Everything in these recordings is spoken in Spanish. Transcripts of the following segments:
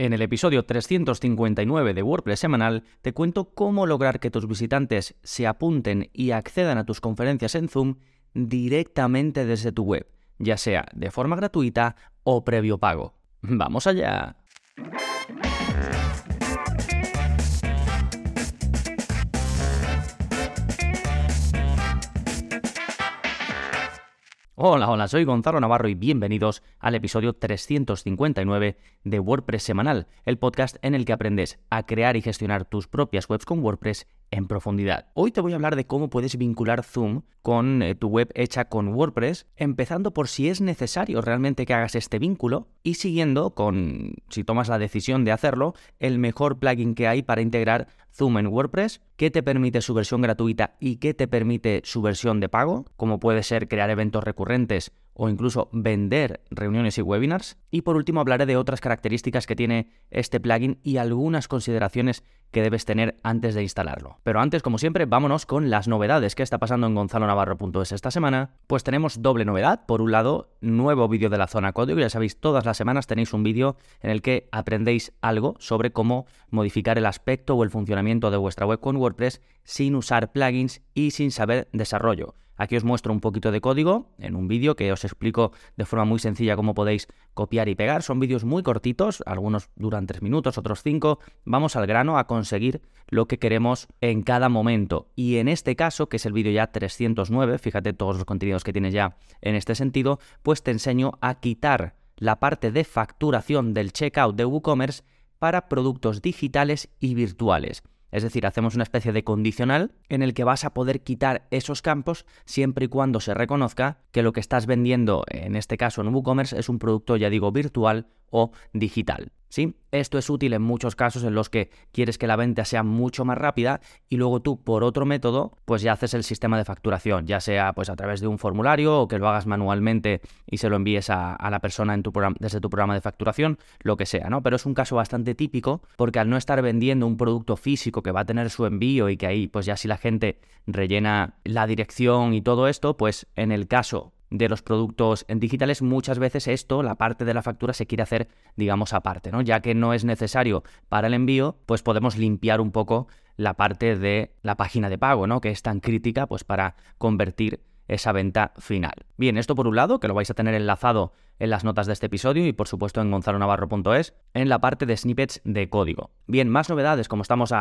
En el episodio 359 de WordPress semanal te cuento cómo lograr que tus visitantes se apunten y accedan a tus conferencias en Zoom directamente desde tu web, ya sea de forma gratuita o previo pago. ¡Vamos allá! Hola, hola, soy Gonzalo Navarro y bienvenidos al episodio 359 de WordPress Semanal, el podcast en el que aprendes a crear y gestionar tus propias webs con WordPress en profundidad. Hoy te voy a hablar de cómo puedes vincular Zoom con eh, tu web hecha con WordPress, empezando por si es necesario realmente que hagas este vínculo y siguiendo con, si tomas la decisión de hacerlo, el mejor plugin que hay para integrar Zoom en WordPress, qué te permite su versión gratuita y qué te permite su versión de pago, como puede ser crear eventos recurrentes o incluso vender reuniones y webinars. Y por último hablaré de otras características que tiene este plugin y algunas consideraciones que debes tener antes de instalarlo. Pero antes, como siempre, vámonos con las novedades que está pasando en gonzalonavarro.es esta semana. Pues tenemos doble novedad. Por un lado, nuevo vídeo de la zona código. Ya sabéis, todas las semanas tenéis un vídeo en el que aprendéis algo sobre cómo modificar el aspecto o el funcionamiento de vuestra web con WordPress sin usar plugins y sin saber desarrollo. Aquí os muestro un poquito de código en un vídeo que os explico de forma muy sencilla cómo podéis copiar y pegar. Son vídeos muy cortitos, algunos duran 3 minutos, otros 5. Vamos al grano a conseguir lo que queremos en cada momento. Y en este caso, que es el vídeo ya 309, fíjate todos los contenidos que tienes ya en este sentido, pues te enseño a quitar la parte de facturación del checkout de WooCommerce para productos digitales y virtuales. Es decir, hacemos una especie de condicional en el que vas a poder quitar esos campos siempre y cuando se reconozca que lo que estás vendiendo, en este caso en WooCommerce, es un producto, ya digo, virtual o digital. ¿Sí? Esto es útil en muchos casos en los que quieres que la venta sea mucho más rápida y luego tú por otro método pues ya haces el sistema de facturación, ya sea pues a través de un formulario o que lo hagas manualmente y se lo envíes a, la persona desde tu programa de facturación, lo que sea, ¿no? Pero es un caso bastante típico porque al no estar vendiendo un producto físico que va a tener su envío y que ahí pues ya si la gente rellena la dirección y todo esto, pues en el caso de los productos digitales, muchas veces esto, la parte de la factura, se quiere hacer, digamos, aparte, ¿no? Ya que no es necesario para el envío, pues podemos limpiar un poco la parte de la página de pago, ¿no? Que es tan crítica, pues para convertir esa venta final. Bien, esto por un lado, que lo vais a tener enlazado en las notas de este episodio y por supuesto en gonzalonavarro.es en la parte de snippets de código. Bien, más novedades, como estamos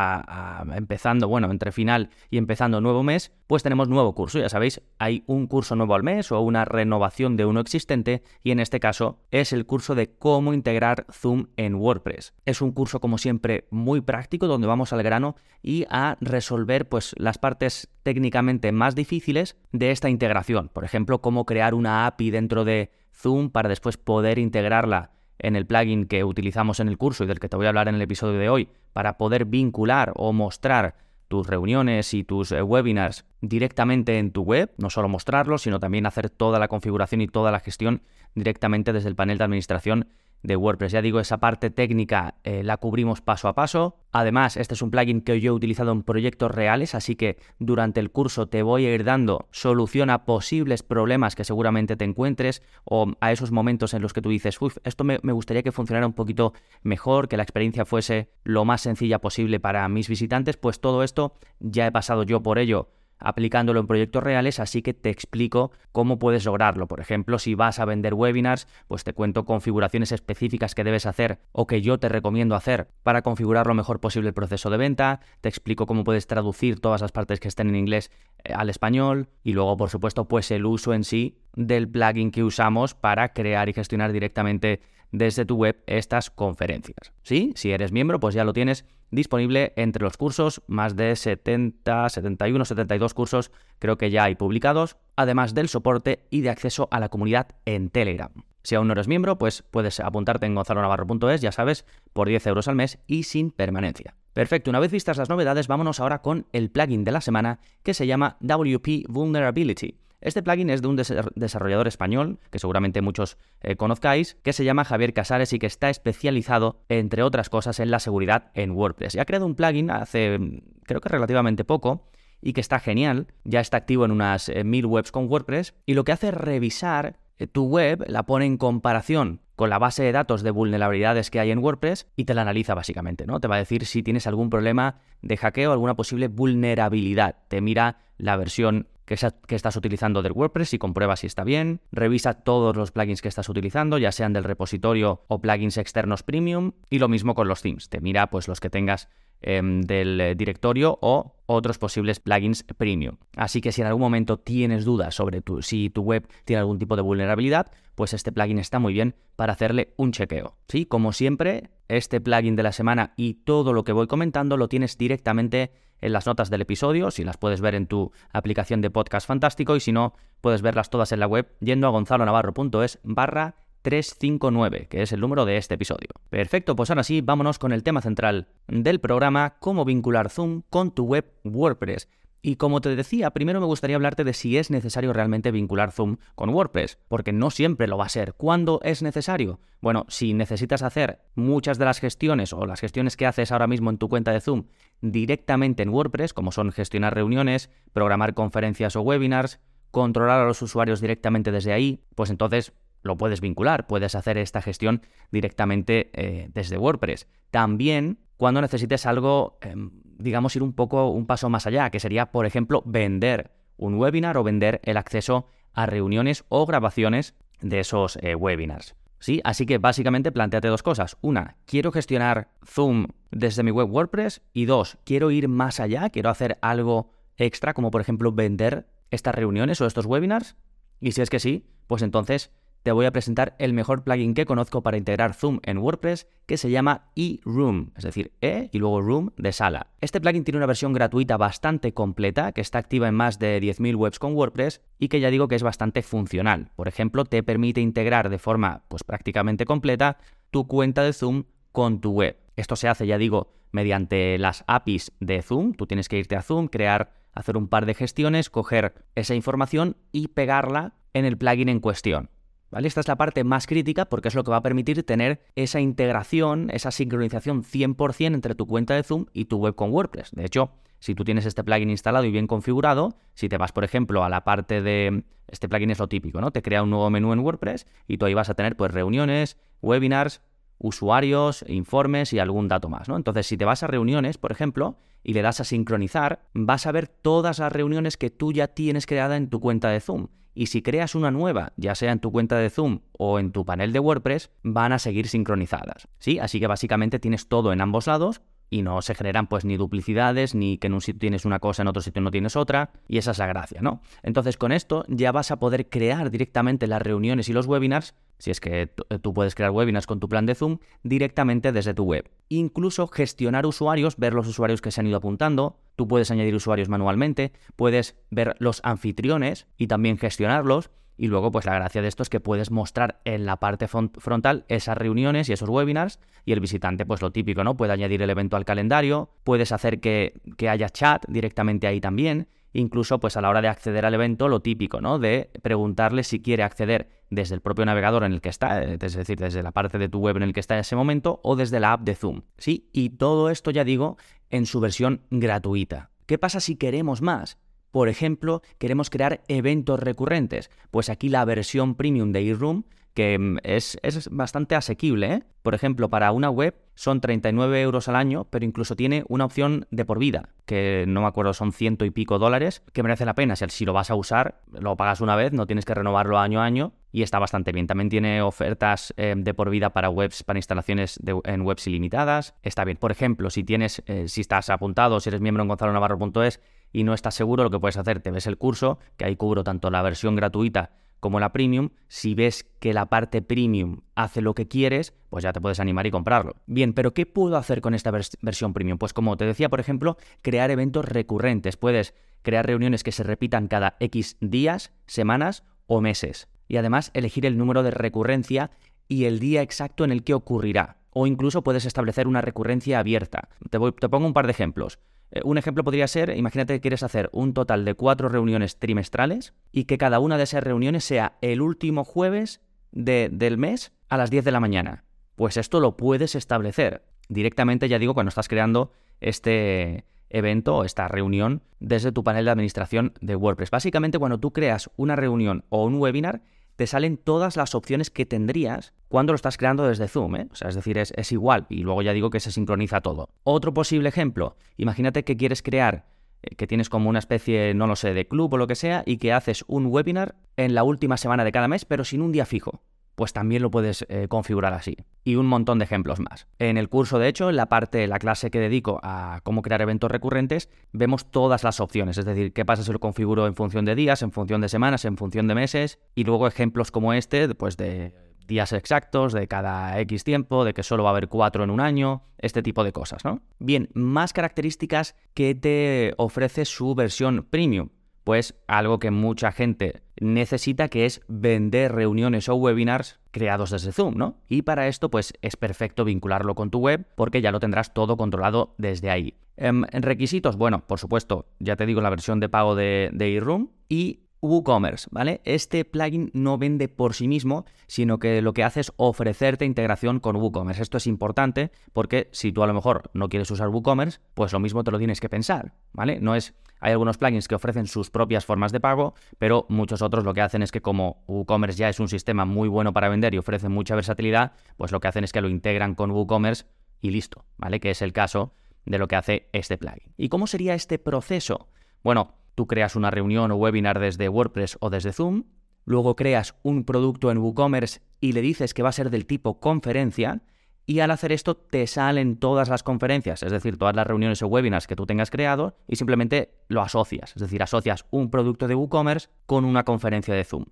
empezando, bueno, entre final y empezando nuevo mes, pues tenemos nuevo curso, ya sabéis, hay un curso nuevo al mes o una renovación de uno existente y en este caso es el curso de cómo integrar Zoom en WordPress. Es un curso como siempre muy práctico donde vamos al grano y a resolver pues las partes técnicamente más difíciles de esta integración. Por ejemplo, cómo crear una API dentro de Zoom para después poder integrarla en el plugin que utilizamos en el curso y del que te voy a hablar en el episodio de hoy, para poder vincular o mostrar tus reuniones y tus eh, webinars directamente en tu web, no solo mostrarlos, sino también hacer toda la configuración y toda la gestión directamente desde el panel de administración de WordPress. Ya digo, esa parte técnica eh, la cubrimos paso a paso. Además, este es un plugin que yo he utilizado en proyectos reales, así que durante el curso te voy a ir dando solución a posibles problemas que seguramente te encuentres o a esos momentos en los que tú dices, uff, esto me, me gustaría que funcionara un poquito mejor, que la experiencia fuese lo más sencilla posible para mis visitantes, pues todo esto ya he pasado yo por ello aplicándolo en proyectos reales, así que te explico cómo puedes lograrlo. Por ejemplo, si vas a vender webinars, pues te cuento configuraciones específicas que debes hacer o que yo te recomiendo hacer para configurar lo mejor posible el proceso de venta, te explico cómo puedes traducir todas las partes que estén en inglés eh, al español y luego, por supuesto, pues el uso en sí del plugin que usamos para crear y gestionar directamente desde tu web estas conferencias. ¿Sí? Si eres miembro, pues ya lo tienes disponible entre los cursos, más de 70, 71, 72 cursos creo que ya hay publicados, además del soporte y de acceso a la comunidad en Telegram. Si aún no eres miembro, pues puedes apuntarte en gonzalonavarro.es, ya sabes, por 10 euros al mes y sin permanencia. Perfecto, una vez vistas las novedades, vámonos ahora con el plugin de la semana que se llama WP Vulnerability. Este plugin es de un desarrollador español, que seguramente muchos eh, conozcáis, que se llama Javier Casares y que está especializado, entre otras cosas, en la seguridad en WordPress. Y ha creado un plugin hace, creo que relativamente poco, y que está genial, ya está activo en unas eh, mil webs con WordPress, y lo que hace es revisar eh, tu web, la pone en comparación con la base de datos de vulnerabilidades que hay en WordPress y te la analiza básicamente, ¿no? Te va a decir si tienes algún problema de hackeo alguna posible vulnerabilidad. Te mira la versión que, estás utilizando del WordPress y comprueba si está bien. Revisa todos los plugins que estás utilizando, ya sean del repositorio o plugins externos premium. Y lo mismo con los themes. Te mira pues los que tengas Em, del eh, directorio o otros posibles plugins premium. Así que si en algún momento tienes dudas sobre tu, si tu web tiene algún tipo de vulnerabilidad, pues este plugin está muy bien para hacerle un chequeo. ¿sí? Como siempre, este plugin de la semana y todo lo que voy comentando lo tienes directamente en las notas del episodio, si las puedes ver en tu aplicación de podcast fantástico y si no, puedes verlas todas en la web yendo a gonzalonavarro.es barra 359, que es el número de este episodio. Perfecto, pues ahora sí, vámonos con el tema central del programa, cómo vincular Zoom con tu web WordPress. Y como te decía, primero me gustaría hablarte de si es necesario realmente vincular Zoom con WordPress, porque no siempre lo va a ser. ¿Cuándo es necesario? Bueno, si necesitas hacer muchas de las gestiones o las gestiones que haces ahora mismo en tu cuenta de Zoom directamente en WordPress, como son gestionar reuniones, programar conferencias o webinars, controlar a los usuarios directamente desde ahí, pues entonces lo puedes vincular, puedes hacer esta gestión directamente eh, desde WordPress. También cuando necesites algo, em, digamos, ir un poco, un paso más allá, que sería, por ejemplo, vender un webinar o vender el acceso a reuniones o grabaciones de esos eh, webinars. ¿Sí? Así que básicamente planteate dos cosas. Una, quiero gestionar Zoom desde mi web WordPress. Y dos, quiero ir más allá, quiero hacer algo extra, como por ejemplo vender estas reuniones o estos webinars. Y si es que sí, pues entonces te voy a presentar el mejor plugin que conozco para integrar Zoom en WordPress que se llama eRoom, es decir, E y luego Room de sala. Este plugin tiene una versión gratuita bastante completa que está activa en más de 10.000 webs con WordPress y que ya digo que es bastante funcional. Por ejemplo, te permite integrar de forma pues prácticamente completa tu cuenta de Zoom con tu web. Esto se hace, ya digo, mediante las APIs de Zoom. Tú tienes que irte a Zoom, crear, hacer un par de gestiones, coger esa información y pegarla en el plugin en cuestión. Esta es la parte más crítica porque es lo que va a permitir tener esa integración, esa sincronización 100% entre tu cuenta de Zoom y tu web con WordPress. De hecho, si tú tienes este plugin instalado y bien configurado, si te vas, por ejemplo, a la parte de... Este plugin es lo típico, ¿no? Te crea un nuevo menú en WordPress y tú ahí vas a tener pues reuniones, webinars, usuarios, informes y algún dato más. Entonces, si te vas a reuniones, por ejemplo, y le das a sincronizar, vas a ver todas las reuniones que tú ya tienes creada en tu cuenta de Zoom y si creas una nueva, ya sea en tu cuenta de Zoom o en tu panel de WordPress, van a seguir sincronizadas. ¿Sí? Así que básicamente tienes todo en ambos lados y no se generan pues ni duplicidades, ni que en un sitio tienes una cosa, en otro sitio no tienes otra, y esa es la gracia, ¿no? Entonces con esto ya vas a poder crear directamente las reuniones y los webinars si es que eh, tú puedes crear webinars con tu plan de Zoom directamente desde tu web. Incluso gestionar usuarios, ver los usuarios que se han ido apuntando, tú puedes añadir usuarios manualmente, puedes ver los anfitriones y también gestionarlos. Y luego, pues la gracia de esto es que puedes mostrar en la parte frontal esas reuniones y esos webinars y el visitante, pues lo típico, ¿no? Puede añadir el evento al calendario, puedes hacer que, que haya chat directamente ahí también incluso pues a la hora de acceder al evento, lo típico, ¿no? De preguntarle si quiere acceder desde el propio navegador en el que está, es decir, desde la parte de tu web en el que está en ese momento, o desde la app de Zoom. Sí, y todo esto ya digo en su versión gratuita. ¿Qué pasa si queremos más? Por ejemplo, queremos crear eventos recurrentes. Pues aquí la versión premium de eRoom que mm, es, bastante asequible. ¿eh? Por ejemplo, para una web son 39 euros al año, pero incluso tiene una opción de por vida, que no me acuerdo, son ciento y pico dólares, que merece la pena. Si, lo vas a usar, lo pagas una vez, no tienes que renovarlo año a año y está bastante bien. También tiene ofertas eh, de por vida para webs, para instalaciones en webs ilimitadas. Está bien. Por ejemplo, si tienes, eh, si estás apuntado, si eres miembro en gonzalonavarro.es y no estás seguro, lo que puedes hacer, te ves el curso, que ahí cubro tanto la versión gratuita como la premium, si ves que la parte premium hace lo que quieres, pues ya te puedes animar y comprarlo. Bien, pero ¿qué puedo hacer con esta versión premium? Pues como te decía, por ejemplo, crear eventos recurrentes. Puedes crear reuniones que se repitan cada X días, semanas o meses. Y además elegir el número de recurrencia y el día exacto en el que ocurrirá. O incluso puedes establecer una recurrencia abierta. Te, te pongo un par de ejemplos. Eh, un ejemplo podría ser, imagínate que quieres hacer un total de cuatro reuniones trimestrales y que cada una de esas reuniones sea el último jueves del mes a las 10 de la mañana. Pues esto lo puedes establecer directamente, ya digo, cuando estás creando este evento o esta reunión desde tu panel de administración de WordPress. Básicamente, cuando tú creas una reunión o un webinar, te salen todas las opciones que tendrías cuando lo estás creando desde Zoom. ¿eh? O sea, es decir, es, es igual. Y luego ya digo que se sincroniza todo. Otro posible ejemplo, imagínate que quieres crear eh, que tienes como una especie, no lo sé, de club o lo que sea, y que haces un webinar en la última semana de cada mes, pero sin un día fijo pues también lo puedes eh, configurar así. Y un montón de ejemplos más. En el curso, de hecho, en la parte, la clase que dedico a cómo crear eventos recurrentes, vemos todas las opciones. Es decir, qué pasa si lo configuro en función de días, en función de semanas, en función de meses. Y luego ejemplos como este, pues de días exactos, de cada X tiempo, de que solo va a haber cuatro en un año, este tipo de cosas, ¿no? Bien, más características que te ofrece su versión premium pues algo que mucha gente necesita que es vender reuniones o webinars creados desde Zoom, ¿no? Y para esto pues es perfecto vincularlo con tu web porque ya lo tendrás todo controlado desde ahí. En em, requisitos, bueno, por supuesto, ya te digo la versión de pago de, de y WooCommerce, ¿vale? Este plugin no vende por sí mismo, sino que lo que hace es ofrecerte integración con WooCommerce. Esto es importante porque si tú a lo mejor no quieres usar WooCommerce, pues lo mismo te lo tienes que pensar, ¿vale? No es hay algunos plugins que ofrecen sus propias formas de pago, pero muchos otros lo que hacen es que como WooCommerce ya es un sistema muy bueno para vender y ofrece mucha versatilidad, pues lo que hacen es que lo integran con WooCommerce y listo, ¿vale? Que es el caso de lo que hace este plugin. ¿Y cómo sería este proceso? Bueno, tú creas una reunión o webinar desde WordPress o desde Zoom, luego creas un producto en WooCommerce y le dices que va a ser del tipo conferencia, y al hacer esto te salen todas las conferencias, es decir, todas las reuniones o webinars que tú tengas creado y simplemente lo asocias, es decir, asocias un producto de WooCommerce con una conferencia de Zoom.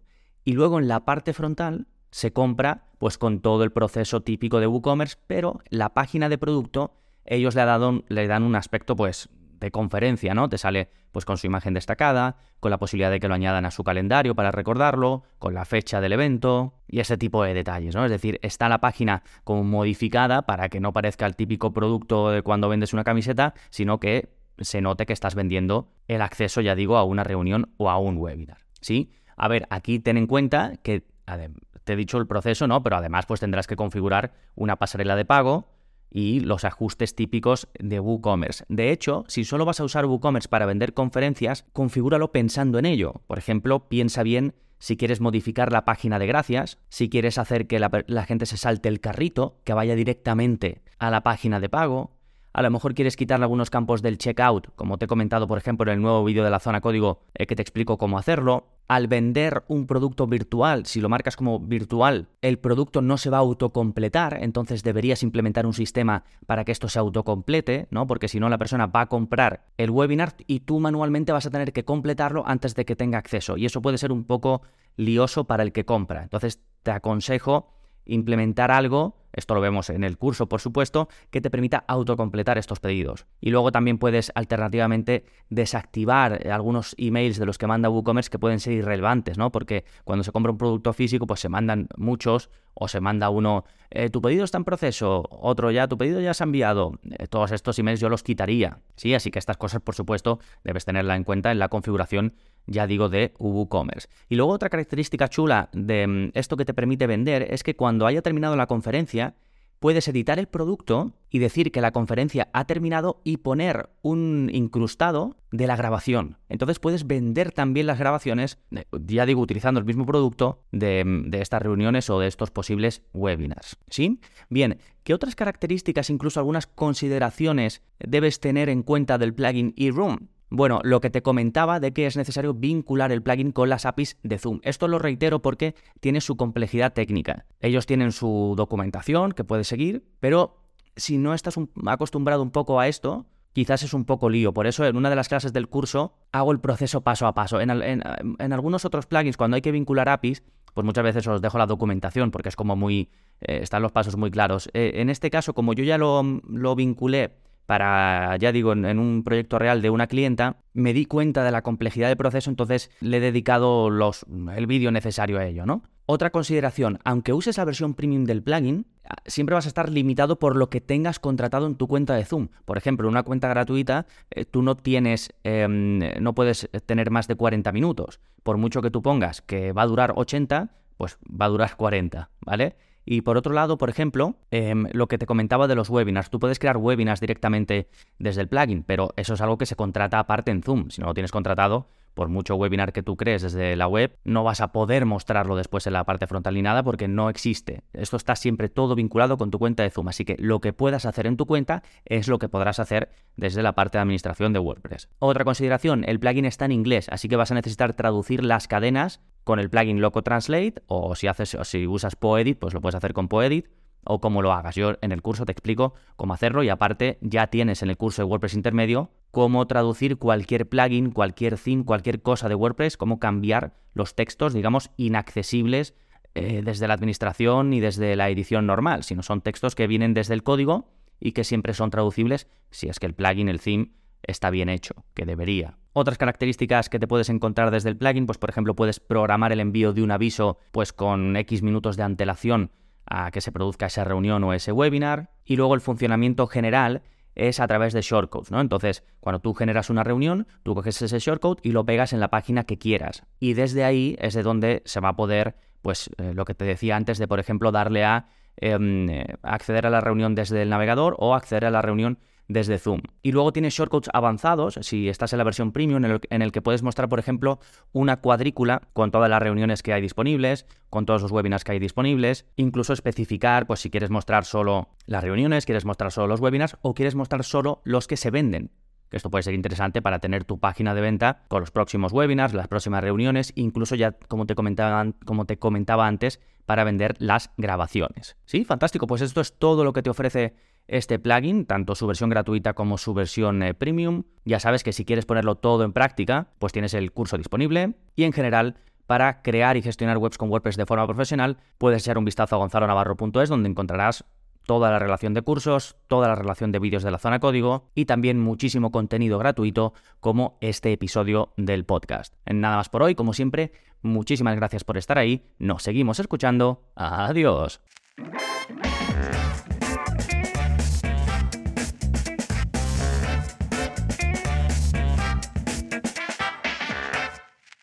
Y luego en la parte frontal se compra pues con todo el proceso típico de WooCommerce, pero la página de producto ellos le, dado, le dan un aspecto pues de conferencia, ¿no? Te sale pues con su imagen destacada, con la posibilidad de que lo añadan a su calendario para recordarlo, con la fecha del evento y ese tipo de detalles, ¿no? Es decir, está la página como modificada para que no parezca el típico producto de cuando vendes una camiseta, sino que se note que estás vendiendo el acceso, ya digo, a una reunión o a un webinar, ¿sí? A ver, aquí ten en cuenta que te he dicho el proceso, ¿no? Pero además pues tendrás que configurar una pasarela de pago, y los ajustes típicos de WooCommerce. De hecho, si solo vas a usar WooCommerce para vender conferencias, configúralo pensando en ello. Por ejemplo, piensa bien si quieres modificar la página de gracias, si quieres hacer que la, gente se salte el carrito, que vaya directamente a la página de pago, a lo mejor quieres quitarle algunos campos del checkout, como te he comentado, por ejemplo, en el nuevo vídeo de la zona código eh, que te explico cómo hacerlo. Al vender un producto virtual, si lo marcas como virtual, el producto no se va a autocompletar, entonces deberías implementar un sistema para que esto se autocomplete, ¿no? Porque si no, la persona va a comprar el webinar y tú manualmente vas a tener que completarlo antes de que tenga acceso. Y eso puede ser un poco lioso para el que compra. Entonces, te aconsejo implementar algo esto lo vemos en el curso, por supuesto, que te permita autocompletar estos pedidos. Y luego también puedes alternativamente desactivar algunos emails de los que manda WooCommerce que pueden ser irrelevantes, ¿no? Porque cuando se compra un producto físico, pues se mandan muchos o se manda uno, eh, tu pedido está en proceso, otro ya, tu pedido ya se ha enviado. Eh, todos estos emails yo los quitaría, ¿sí? Así que estas cosas, por supuesto, debes tenerla en cuenta en la configuración, ya digo, de WooCommerce. Y luego otra característica chula de mm, esto que te permite vender es que cuando haya terminado la conferencia, puedes editar el producto y decir que la conferencia ha terminado y poner un incrustado de la grabación. Entonces puedes vender también las grabaciones, ya digo, utilizando el mismo producto de, estas reuniones o de estos posibles webinars. ¿Sí? Bien, ¿qué otras características, incluso algunas consideraciones, debes tener en cuenta del plugin eRoom? Bueno, lo que te comentaba de que es necesario vincular el plugin con las APIs de Zoom. Esto lo reitero porque tiene su complejidad técnica. Ellos tienen su documentación que puedes seguir, pero si no estás acostumbrado un poco a esto, quizás es un poco lío. Por eso en una de las clases del curso hago el proceso paso a paso. En, algunos otros plugins, cuando hay que vincular APIs, pues muchas veces os dejo la documentación porque es como muy... Eh, están los pasos muy claros. Eh, en este caso, como yo ya lo, lo vinculé para, ya digo, en, un proyecto real de una clienta, me di cuenta de la complejidad del proceso, entonces le he dedicado los, el vídeo necesario a ello, ¿no? Otra consideración, aunque uses la versión premium del plugin, siempre vas a estar limitado por lo que tengas contratado en tu cuenta de Zoom. Por ejemplo, una cuenta gratuita, eh, tú no tienes, em, no puedes tener más de 40 minutos. Por mucho que tú pongas que va a durar 80, pues va a durar 40, ¿vale? Y por otro lado, por ejemplo, em, lo que te comentaba de los webinars. Tú puedes crear webinars directamente desde el plugin, pero eso es algo que se contrata aparte en Zoom. Si no lo tienes contratado, por mucho webinar que tú crees desde la web, no vas a poder mostrarlo después en la parte frontal ni nada porque no existe. Esto está siempre todo vinculado con tu cuenta de Zoom, así que lo que puedas hacer en tu cuenta es lo que podrás hacer desde la parte de administración de WordPress. Otra consideración, el plugin está en inglés, así que vas a necesitar traducir las cadenas con el plugin Loco Translate o si haces si usas Poedit, pues lo puedes hacer con Poedit o cómo lo hagas. Yo en el curso te explico cómo hacerlo y aparte ya tienes en el curso de WordPress intermedio cómo traducir cualquier plugin, cualquier theme, cualquier cosa de WordPress, cómo cambiar los textos, digamos, inaccesibles eh, desde la administración y desde la edición normal, sino son textos que vienen desde el código y que siempre son traducibles si es que el plugin, el theme, está bien hecho, que debería. Otras características que te puedes encontrar desde el plugin, pues por ejemplo puedes programar el envío de un aviso pues con X minutos de antelación a que se produzca esa reunión o ese webinar. Y luego el funcionamiento general es a través de shortcodes, ¿no? Entonces, cuando tú generas una reunión, tú coges ese shortcode y lo pegas en la página que quieras. Y desde ahí es de donde se va a poder, pues, eh, lo que te decía antes de, por ejemplo, darle a em, eh, acceder a la reunión desde el navegador o acceder a la reunión desde Zoom. Y luego tienes shortcuts avanzados, si estás en la versión premium, en el, que puedes mostrar, por ejemplo, una cuadrícula con todas las reuniones que hay disponibles, con todos los webinars que hay disponibles, incluso especificar, pues si quieres mostrar solo las reuniones, quieres mostrar solo los webinars o quieres mostrar solo los que se venden. Que esto puede ser interesante para tener tu página de venta con los próximos webinars, las próximas reuniones, incluso ya como te como te comentaba antes, para vender las grabaciones. Sí, fantástico. Pues esto es todo lo que te ofrece este plugin, tanto su versión gratuita como su versión eh, premium. Ya sabes que si quieres ponerlo todo en práctica, pues tienes el curso disponible y en general para crear y gestionar webs con WordPress de forma profesional, puedes echar un vistazo a gonzalonavarro.es donde encontrarás toda la relación de cursos, toda la relación de vídeos de la zona código y también muchísimo contenido gratuito como este episodio del podcast. Nada más por hoy, como siempre, muchísimas gracias por estar ahí, nos seguimos escuchando, adiós.